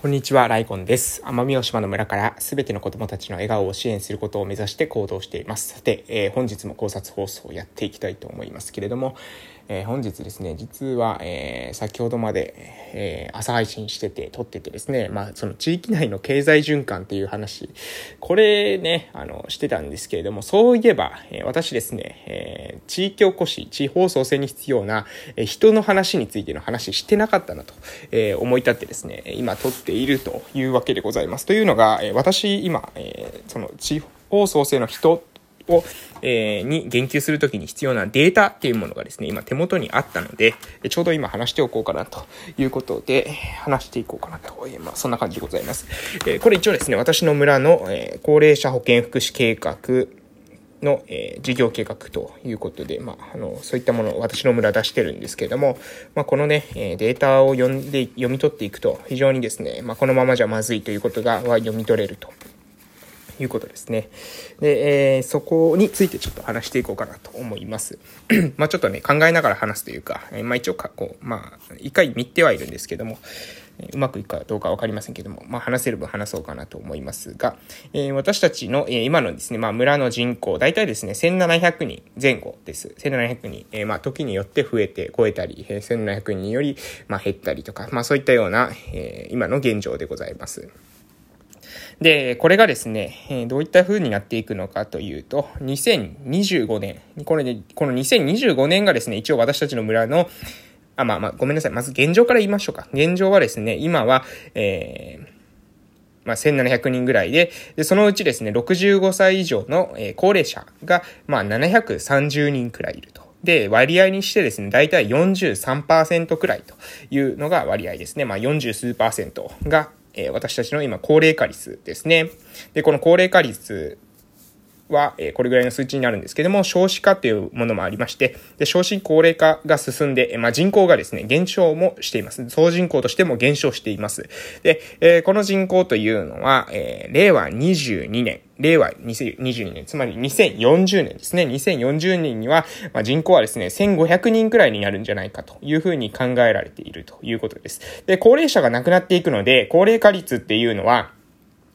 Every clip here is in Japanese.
こんにちは、ライコンです。奄美大島の村からすべての子供たちの笑顔を支援することを目指して行動しています。さて、えー、本日も考察放送をやっていきたいと思いますけれども、えー、本日ですね、実は、えー、先ほどまで、え朝配信してて、撮っててですね、まあ、その地域内の経済循環っていう話、これね、あの、してたんですけれども、そういえば、え私ですね、え地域おこし、地方創生に必要な、え人の話についての話してなかったなと、え思い立ってですね、今撮っているというわけでございます。というのが、え私、今、えその地方創生の人を、えー、に言及するときに必要なデータっていうものがですね、今手元にあったので、ちょうど今話しておこうかなということで、話していこうかなと、えー、まあ、そんな感じでございます。えー、これ一応ですね、私の村の、え高齢者保健福祉計画、の、えー、事業計画ということで、まあ、あの、そういったものを私の村出してるんですけれども、まあ、このね、えー、データを読んで、読み取っていくと、非常にですね、まあ、このままじゃまずいということが、は読み取れると。いうことですね。で、えー、そこについてちょっと話していこうかなと思います。まあちょっとね、考えながら話すというか、えー、まあ一応か、こう、まあ、一回見てはいるんですけども、うまくいくかどうかわかりませんけども、まあ、話せる分話そうかなと思いますが、えー、私たちの、えー、今のですね、まあ、村の人口、大体ですね、1700人前後です。1700人、えー、まあ、時によって増えて、超えたり、え、1700人より、まあ、減ったりとか、まあ、そういったような、え、今の現状でございます。で、これがですね、えどういった風になっていくのかというと、2025年、これで、この2025年がですね、一応私たちの村の、あ、まあまあ、ごめんなさい。まず現状から言いましょうか。現状はですね、今は、えー、まあ、1700人ぐらいで、で、そのうちですね、65歳以上の、えー、高齢者が、まあ、730人くらいいると。で、割合にしてですね、だいたい43%くらいというのが割合ですね。まあ、40数パーセントが、え、私たちの今、高齢化率ですね。で、この高齢化率は、えこれぐらいの数値になるんですけども、少子化というものもありまして、で少子高齢化が進んで、まあ、人口がですね、減少もしています。総人口としても減少しています。で、え、この人口というのは、え、令和22年、令和2022年、つまり2040年ですね。2040年には、まあ、人口はですね、1500人くらいになるんじゃないかというふうに考えられているということです。で、高齢者が亡くなっていくので、高齢化率っていうのは、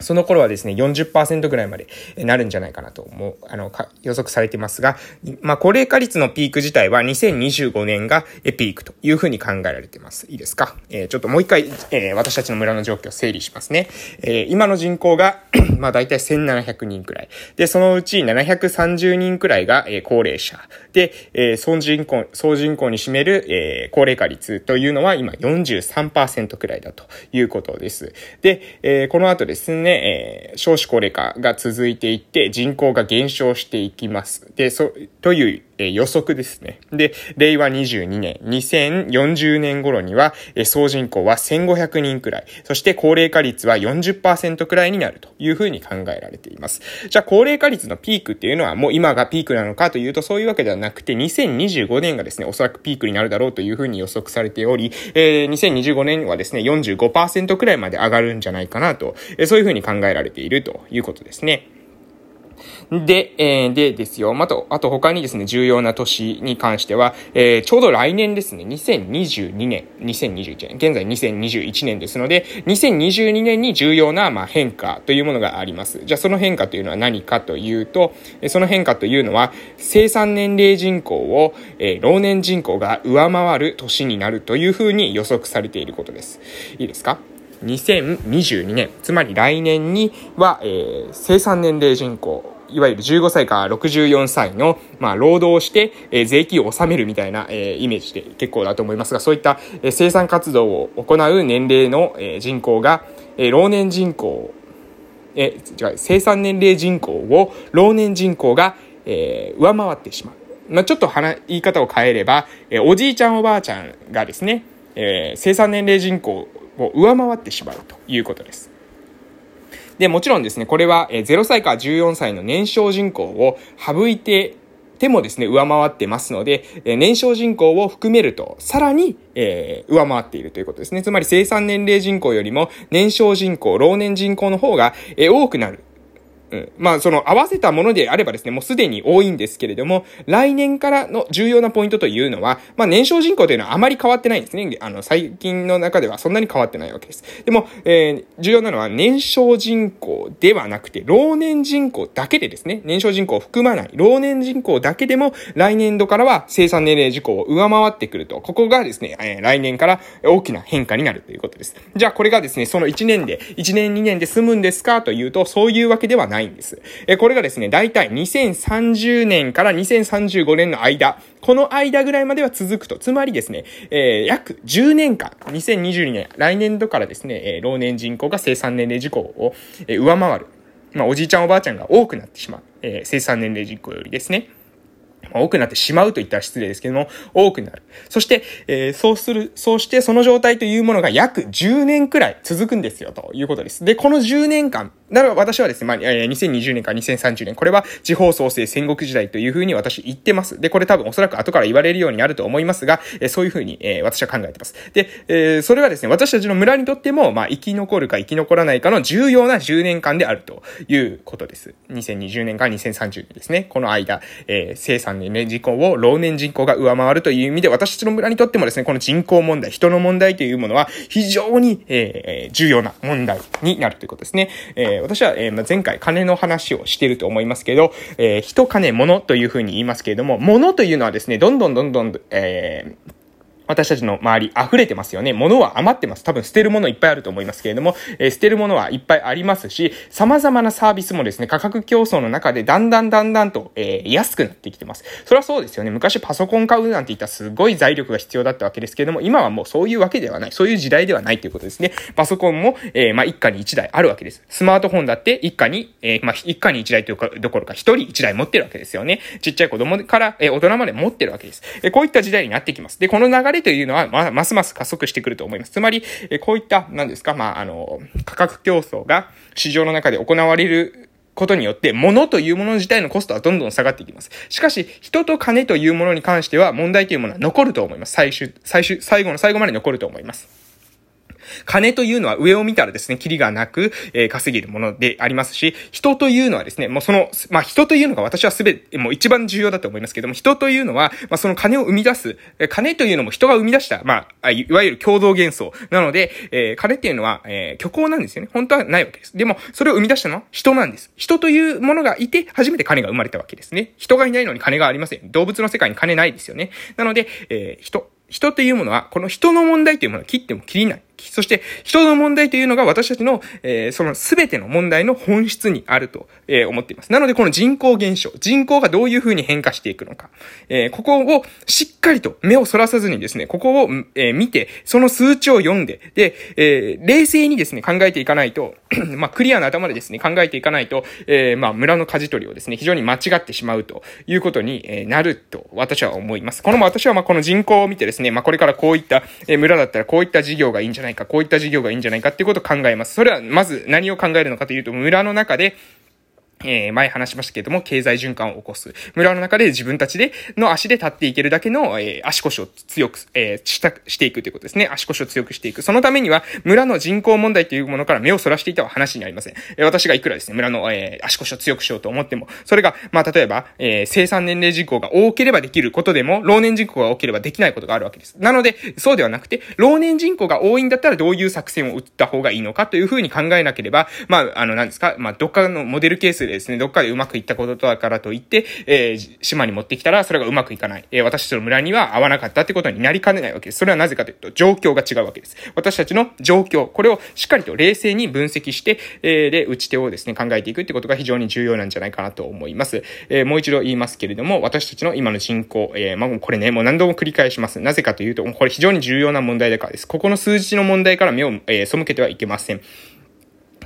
その頃はですね、40%ぐらいまでなるんじゃないかなと思う、あの、予測されていますが、まあ、高齢化率のピーク自体は2025年がピークというふうに考えられています。いいですか？えー、ちょっともう一回、えー、私たちの村の状況を整理しますね。えー、今の人口が まあ、大体1700人くらい。で、そのうち730人くらいが、えー、高齢者。で、えー、総人口、総人口に占める、えー、高齢化率というのは今43%くらいだということです。で、えー、この後ですね、ね、えー、少子高齢化が続いていって人口が減少していきます。で、そ、というえ予測ですね。で、令和22年、2040年頃には、え総人口は1500人くらい、そして高齢化率は40%くらいになるというふうに考えられています。じゃあ、高齢化率のピークっていうのはもう今がピークなのかというとそういうわけではなくて、2025年がですね、おそらくピークになるだろうというふうに予測されており、えー、2025年はですね、45%くらいまで上がるんじゃないかなと、えそういうふうにに考えられているということですね。で、えー、でですよ。あと、あと他にですね、重要な年に関しては、えー、ちょうど来年ですね、2022年、2021年、現在2021年ですので、2022年に重要な、まあ、変化というものがあります。じゃあその変化というのは何かというと、その変化というのは、生産年齢人口を、えー、老年人口が上回る年になるというふうに予測されていることです。いいですか？2022年、つまり来年には、えー、生産年齢人口、いわゆる15歳から64歳の、まあ、労働して、えー、税金を納めるみたいな、えー、イメージで結構だと思いますが、そういった、えー、生産活動を行う年齢の、えー、人口が、えー、老年人口、えー、違う、生産年齢人口を老年人口が、えー、上回ってしまう。まあ、ちょっと言い方を変えれば、えー、おじいちゃんおばあちゃんがですね、えー、生産年齢人口を上回ってしまうということです。で、もちろんですね、これは0歳から14歳の年少人口を省いててもですね、上回ってますので、年少人口を含めると、さらに、えー、上回っているということですね。つまり生産年齢人口よりも、年少人口、老年人口の方が、えー、多くなる。うん。まあ、その合わせたものであればですね、もうすでに多いんですけれども、来年からの重要なポイントというのは、まあ、年少人口というのはあまり変わってないんですね。あの、最近の中ではそんなに変わってないわけです。でも、えー、重要なのは年少人口ではなくて、老年人口だけでですね、年少人口を含まない、老年人口だけでも、来年度からは生産年齢事項を上回ってくると、ここがですね、えー、来年から大きな変化になるということです。じゃあ、これがですね、その1年で、1年2年で済むんですかというと、そういうわけではないんです。え、これがですね、大体2030年から2035年の間、この間ぐらいまでは続くと。つまりですね、えー、約10年間、2022年、来年度からですね、えー、老年人口が生産年齢事項を、えー、上回る。まあ、おじいちゃんおばあちゃんが多くなってしまう。え、生産年齢人口よりですね。まあ、多くなってしまうと言ったら失礼ですけども、多くなる。そして、えー、そうする、そうしてその状態というものが約10年くらい続くんですよ、ということです。で、この10年間、だから私はですね、まあ、2020年から2030年、これは地方創生戦国時代というふうに私言ってます。で、これ多分おそらく後から言われるようになると思いますが、えそういうふうに、え私は考えてます。で、えそれはですね、私たちの村にとっても、まあ、生き残るか生き残らないかの重要な10年間であるということです。2020年から2030年ですね。この間、え生産年齢人口を老年人口が上回るという意味で、私たちの村にとってもですね、この人口問題、人の問題というものは非常に、え重要な問題になるということですね。え私は、えー、前回金の話をしていると思いますけど、えー、人金物というふうに言いますけれども、物というのはですね、どんどんどんどん、えー、私たちの周り溢れてますよね。物は余ってます。多分捨てるものいっぱいあると思いますけれども、えー、捨てるものはいっぱいありますし、様々なサービスもですね、価格競争の中でだんだんだんだんと、えー、安くなってきてます。それはそうですよね。昔パソコン買うなんて言ったらすごい財力が必要だったわけですけれども、今はもうそういうわけではない。そういう時代ではないということですね。パソコンも、えー、まあ、一家に一台あるわけです。スマートフォンだって一家に、え、まあ、一家に一台というか、どころか一人一台持ってるわけですよね。ちっちゃい子供から、え、大人まで持ってるわけです。え、こういった時代になってきます。で、この流れというのは、まますます加速してくると思います。つまり、えこういった、何ですか、まあ、あの、価格競争が市場の中で行われることによって、物というもの自体のコストはどんどん下がっていきます。しかし、人と金というものに関しては問題というものは残ると思います。最終、最終、最後の最後まで残ると思います。金というのは上を見たらですね、キリがなく、えー、稼げるものでありますし、人というのはですね、もうその、まあ、人というのが私はすべて、もう一番重要だと思いますけども、人というのは、まあ、その金を生み出す、え金というのも人が生み出した、まあ、いわゆる共同幻想。なので、えー、金っていうのは、えー、虚構なんですよね。本当はないわけです。でも、それを生み出したのは人なんです。人というものがいて、初めて金が生まれたわけですね。人がいないのに金がありません。動物の世界に金ないですよね。なので、えー、人、人というものは、この人の問題というものは切っても切りない。そして、人の問題というのが私たちの、えー、その全ての問題の本質にあると、えー、思っています。なので、この人口減少、人口がどういう風に変化していくのか、えー、ここをしっかりと目をそらさずにですね、ここを、え見て、その数値を読んで、で、え冷静にですね、考えていかないと、まあ、クリアな頭でですね、考えていかないと、えまあ、村の舵取りをですね、非常に間違ってしまうということに、なると、私は思います。この、私はまあ、この人口を見てですね、まあ、これからこういった、え村だったらこういった事業がいいんじゃないないか、こういった事業がいいんじゃないかっていうことを考えます。それはまず何を考えるのかというと、村の中で、えー、前話しましたけれども、経済循環を起こす。村の中で自分たちで、の足で立っていけるだけの、えー、足腰を強く、えー、した、していくということですね。足腰を強くしていく。そのためには、村の人口問題というものから目をそらしていたは話になりません。えー、私がいくらですね、村の、えー、足腰を強くしようと思っても、それが、まあ、例えば、えー、生産年齢人口が多ければできることでも、老年人口が多ければできないことがあるわけです。なので、そうではなくて、老年人口が多いんだったらどういう作戦を打った方がいいのかというふうに考えなければ、まあ、あの、何ですか、まあ、どっかのモデルケースでですね、どっかでうまくいったことだからといって、えー、島に持ってきたらそれがうまくいかない。えー、私たちの村には合わなかったってことになりかねないわけです。それはなぜかというと、状況が違うわけです。私たちの状況、これをしっかりと冷静に分析して、えー、で、打ち手をですね、考えていくってことが非常に重要なんじゃないかなと思います。えー、もう一度言いますけれども、私たちの今の人口、えー、まあ、これね、もう何度も繰り返します。なぜかというと、これ非常に重要な問題だからです。ここの数字の問題から目を、えー、背けてはいけません。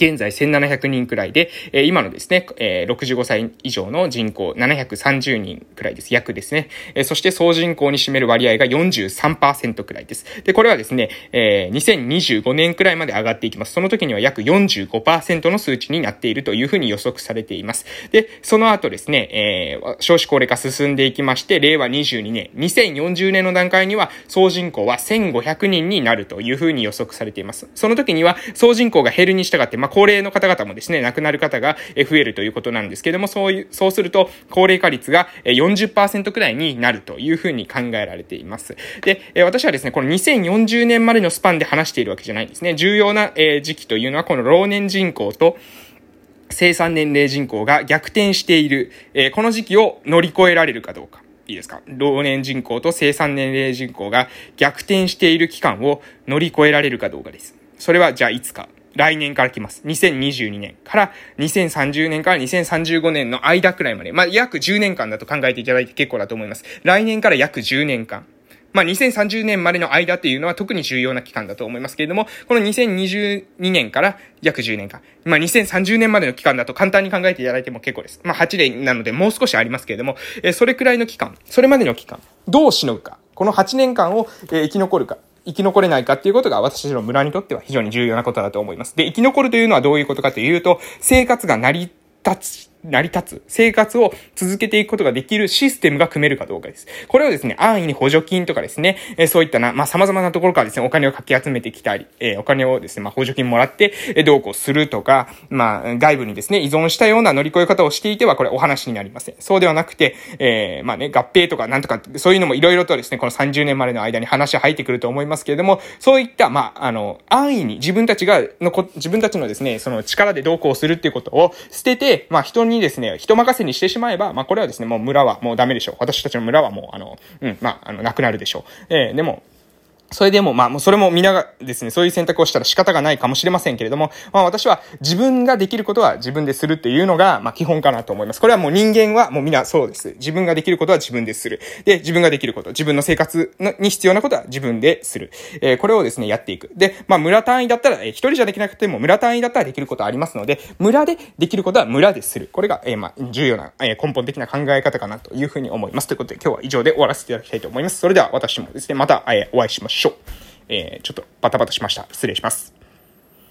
現在1700人くらいで、えー、今のですね、えー、65歳以上の人口730人くらいです。約ですね。えー、そして総人口に占める割合が43%くらいです。で、これはですね、えー、2025年くらいまで上がっていきます。その時には約45%の数値になっているというふうに予測されています。で、その後ですね、えー、少子高齢化進んでいきまして、令和22年、2040年の段階には総人口は1500人になるというふうに予測されています。その時には総人口が減るに従って、ま高齢の方々もですね、亡くなる方が増えるということなんですけども、そういう、そうすると、高齢化率が40%くらいになるというふうに考えられています。で、私はですね、この2040年までのスパンで話しているわけじゃないんですね。重要な時期というのは、この老年人口と、生産年齢人口が逆転している、えこの時期を乗り越えられるかどうか。いいですか？老年人口と生産年齢人口が逆転している期間を乗り越えられるかどうかです。それはじゃあいつか。来年から来ます。2022年から2030年から2035年の間くらいまで。まあ、約10年間だと考えていただいて結構だと思います。来年から約10年間。まあ、2030年までの間っていうのは特に重要な期間だと思いますけれども、この2022年から約10年間。まあ、2030年までの期間だと簡単に考えていただいても結構です。まあ、8年なのでもう少しありますけれども、えそれくらいの期間、それまでの期間、どうしのぐか。この8年間を、え生き残るか。生き残れないかっていうことが私たちの村にとっては非常に重要なことだと思います。で、生き残るというのはどういうことかというと、生活が成り立つ成り立つ、生活を続けていくことができるシステムが組めるかどうかです。これをですね、安易に補助金とかですね、え、そういったな、まあ、様々なところからですね、お金をかき集めてきたり、え、お金をですね、まあ、補助金もらって、え、どうこうするとか、まあ、外部にですね、依存したような乗り越え方をしていては、これお話になりません。そうではなくて、えー、まあね、合併とかなんとか、そういうのもいろいろとですね、この30年までの間に話入ってくると思いますけれども、そういった、まあ、あの、安易に自分たちが、のこ、自分たちのですね、その力でどうこうするっていうことを捨てて、まあ、人ににですね、人任任せにしてしまえば、まあ、これはですね、もう村はもうダメでしょう。私たちの村はもう、あの、うん、まあ、あの、なくなるでしょう。えー、でも、それでも、まあ、もうそれも皆がですね、そういう選択をしたら仕方がないかもしれませんけれども、まあ私は自分ができることは自分でするっていうのが、まあ基本かなと思います。これはもう人間はもう皆そうです。自分ができることは自分でする。で、自分ができること、自分の生活に必要なことは自分でする。えー、これをですね、やっていく。で、まあ村単位だったら、えー、一人じゃできなくても村単位だったらできることありますので、村でできることは村でする。これが、えー、まあ重要な、えー、根本的な考え方かなというふうに思います。ということで今日は以上で終わらせていただきたいと思います。それでは私もですね、また、えー、お会いしましょうょう。えー、ちょっとバタバタしました。失礼します。